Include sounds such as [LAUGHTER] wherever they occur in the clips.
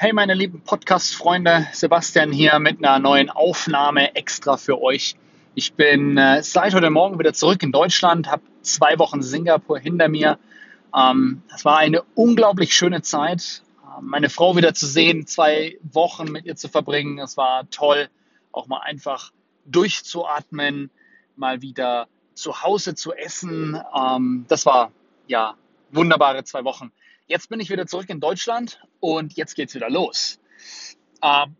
Hey meine lieben Podcast-Freunde, Sebastian hier mit einer neuen Aufnahme extra für euch. Ich bin äh, seit heute Morgen wieder zurück in Deutschland, habe zwei Wochen Singapur hinter mir. Ähm, das war eine unglaublich schöne Zeit, äh, meine Frau wieder zu sehen, zwei Wochen mit ihr zu verbringen. Es war toll, auch mal einfach durchzuatmen, mal wieder zu Hause zu essen. Ähm, das war ja wunderbare zwei Wochen. Jetzt bin ich wieder zurück in Deutschland und jetzt geht's wieder los. Ähm,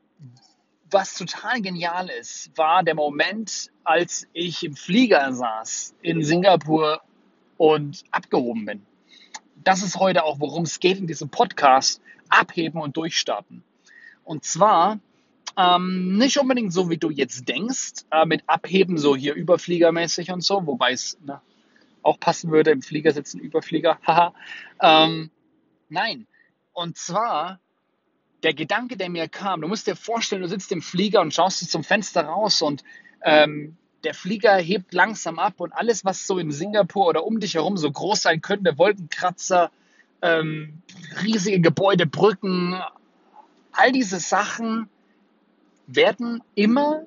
was total genial ist, war der Moment, als ich im Flieger saß in Singapur und abgehoben bin. Das ist heute auch, worum es geht in diesem Podcast. Abheben und durchstarten. Und zwar ähm, nicht unbedingt so, wie du jetzt denkst, äh, mit Abheben, so hier überfliegermäßig und so, wobei es auch passen würde, im Flieger sitzen Überflieger, [LAUGHS] haha. ähm, Nein. Und zwar der Gedanke, der mir kam, du musst dir vorstellen, du sitzt im Flieger und schaust zum Fenster raus und ähm, der Flieger hebt langsam ab und alles, was so in Singapur oder um dich herum so groß sein könnte, Wolkenkratzer, ähm, riesige Gebäude, Brücken, all diese Sachen werden immer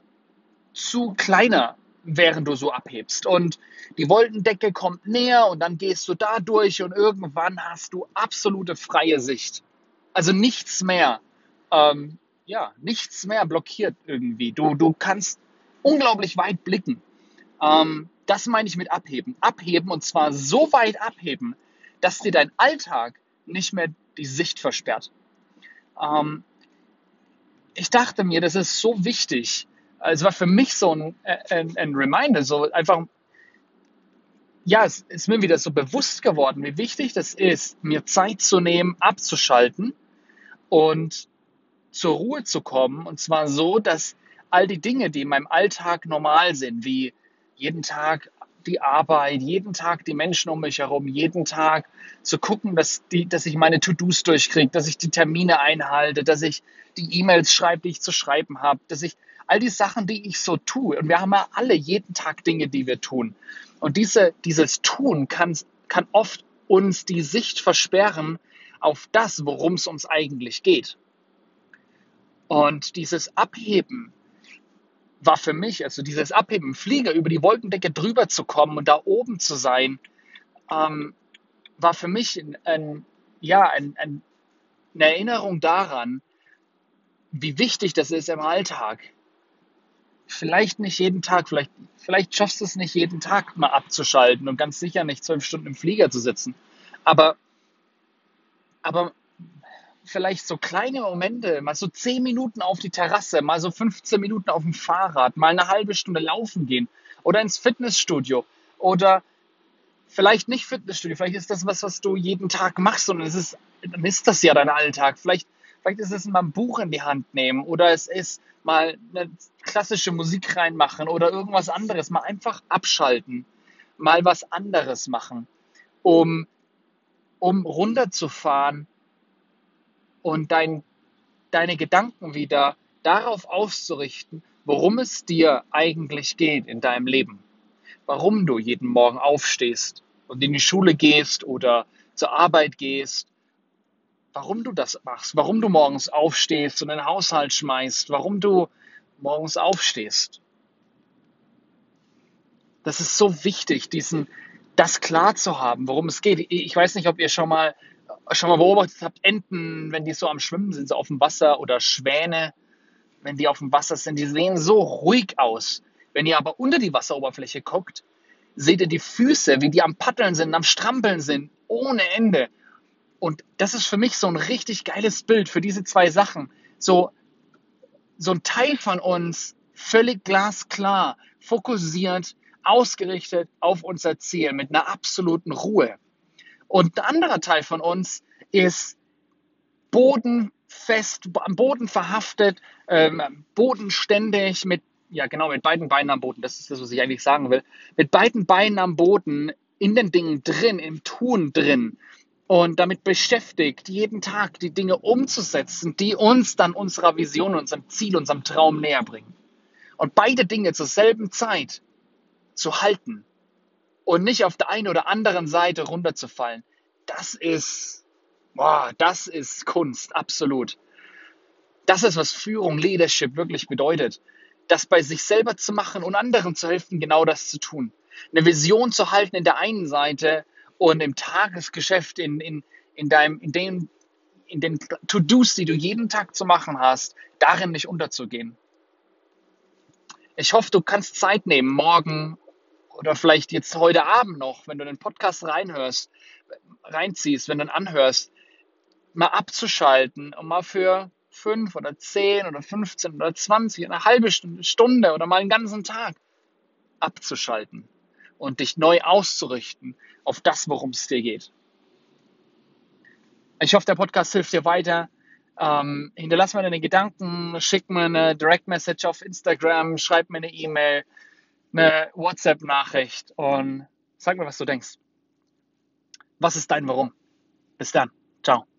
zu kleiner während du so abhebst. Und die Wolkendecke kommt näher und dann gehst du da durch und irgendwann hast du absolute freie Sicht. Also nichts mehr, ähm, ja, nichts mehr blockiert irgendwie. Du, du kannst unglaublich weit blicken. Ähm, das meine ich mit abheben. Abheben und zwar so weit abheben, dass dir dein Alltag nicht mehr die Sicht versperrt. Ähm, ich dachte mir, das ist so wichtig, es war für mich so ein, äh, ein, ein Reminder, so einfach, ja, es ist mir wieder so bewusst geworden, wie wichtig das ist, mir Zeit zu nehmen, abzuschalten und zur Ruhe zu kommen. Und zwar so, dass all die Dinge, die in meinem Alltag normal sind, wie jeden Tag die Arbeit, jeden Tag die Menschen um mich herum, jeden Tag zu gucken, dass, die, dass ich meine To-Dos durchkriege, dass ich die Termine einhalte, dass ich die E-Mails schreibe, die ich zu schreiben habe, dass ich all die Sachen, die ich so tue, und wir haben ja alle jeden Tag Dinge, die wir tun. Und diese, dieses Tun kann, kann oft uns die Sicht versperren auf das, worum es uns eigentlich geht. Und dieses Abheben war für mich, also dieses Abheben Flieger über die Wolkendecke drüber zu kommen und da oben zu sein, ähm, war für mich ein, ein ja, ein, ein, eine Erinnerung daran, wie wichtig das ist im Alltag, vielleicht nicht jeden Tag, vielleicht, vielleicht schaffst du es nicht jeden Tag mal abzuschalten und ganz sicher nicht zwölf Stunden im Flieger zu sitzen. Aber, aber vielleicht so kleine Momente, mal so zehn Minuten auf die Terrasse, mal so 15 Minuten auf dem Fahrrad, mal eine halbe Stunde laufen gehen oder ins Fitnessstudio oder vielleicht nicht Fitnessstudio, vielleicht ist das was, was du jeden Tag machst und es ist, dann ist das ja dein Alltag. Vielleicht Vielleicht ist es mal ein Buch in die Hand nehmen oder es ist mal eine klassische Musik reinmachen oder irgendwas anderes. Mal einfach abschalten. Mal was anderes machen, um, um runterzufahren und dein, deine Gedanken wieder darauf auszurichten, worum es dir eigentlich geht in deinem Leben. Warum du jeden Morgen aufstehst und in die Schule gehst oder zur Arbeit gehst warum du das machst, warum du morgens aufstehst und den Haushalt schmeißt, warum du morgens aufstehst. Das ist so wichtig, diesen, das klar zu haben, worum es geht. Ich weiß nicht, ob ihr schon mal, schon mal beobachtet habt, Enten, wenn die so am Schwimmen sind, so auf dem Wasser oder Schwäne, wenn die auf dem Wasser sind, die sehen so ruhig aus. Wenn ihr aber unter die Wasseroberfläche guckt, seht ihr die Füße, wie die am Paddeln sind, am Strampeln sind, ohne Ende. Und das ist für mich so ein richtig geiles Bild für diese zwei Sachen. So, so ein Teil von uns völlig glasklar, fokussiert, ausgerichtet auf unser Ziel mit einer absoluten Ruhe. Und ein anderer Teil von uns ist bodenfest, am Boden verhaftet, ähm, bodenständig mit, ja genau, mit beiden Beinen am Boden, das ist das, was ich eigentlich sagen will, mit beiden Beinen am Boden, in den Dingen drin, im Tun drin. Und damit beschäftigt, jeden Tag die Dinge umzusetzen, die uns dann unserer Vision, unserem Ziel, unserem Traum näher bringen. Und beide Dinge zur selben Zeit zu halten und nicht auf der einen oder anderen Seite runterzufallen, das ist, boah, das ist Kunst, absolut. Das ist, was Führung, Leadership wirklich bedeutet. Das bei sich selber zu machen und anderen zu helfen, genau das zu tun. Eine Vision zu halten in der einen Seite und im Tagesgeschäft, in, in, in, deinem, in, dem, in den To-Dos, die du jeden Tag zu machen hast, darin nicht unterzugehen. Ich hoffe, du kannst Zeit nehmen, morgen oder vielleicht jetzt heute Abend noch, wenn du den Podcast reinhörst, reinziehst, wenn du ihn anhörst, mal abzuschalten und mal für fünf oder zehn oder 15 oder 20, eine halbe Stunde oder mal einen ganzen Tag abzuschalten und dich neu auszurichten auf das, worum es dir geht. Ich hoffe, der Podcast hilft dir weiter. Ähm, hinterlass mir deine Gedanken, schick mir eine Direct Message auf Instagram, schreib mir eine E-Mail, eine WhatsApp-Nachricht und sag mir, was du denkst. Was ist dein Warum? Bis dann. Ciao.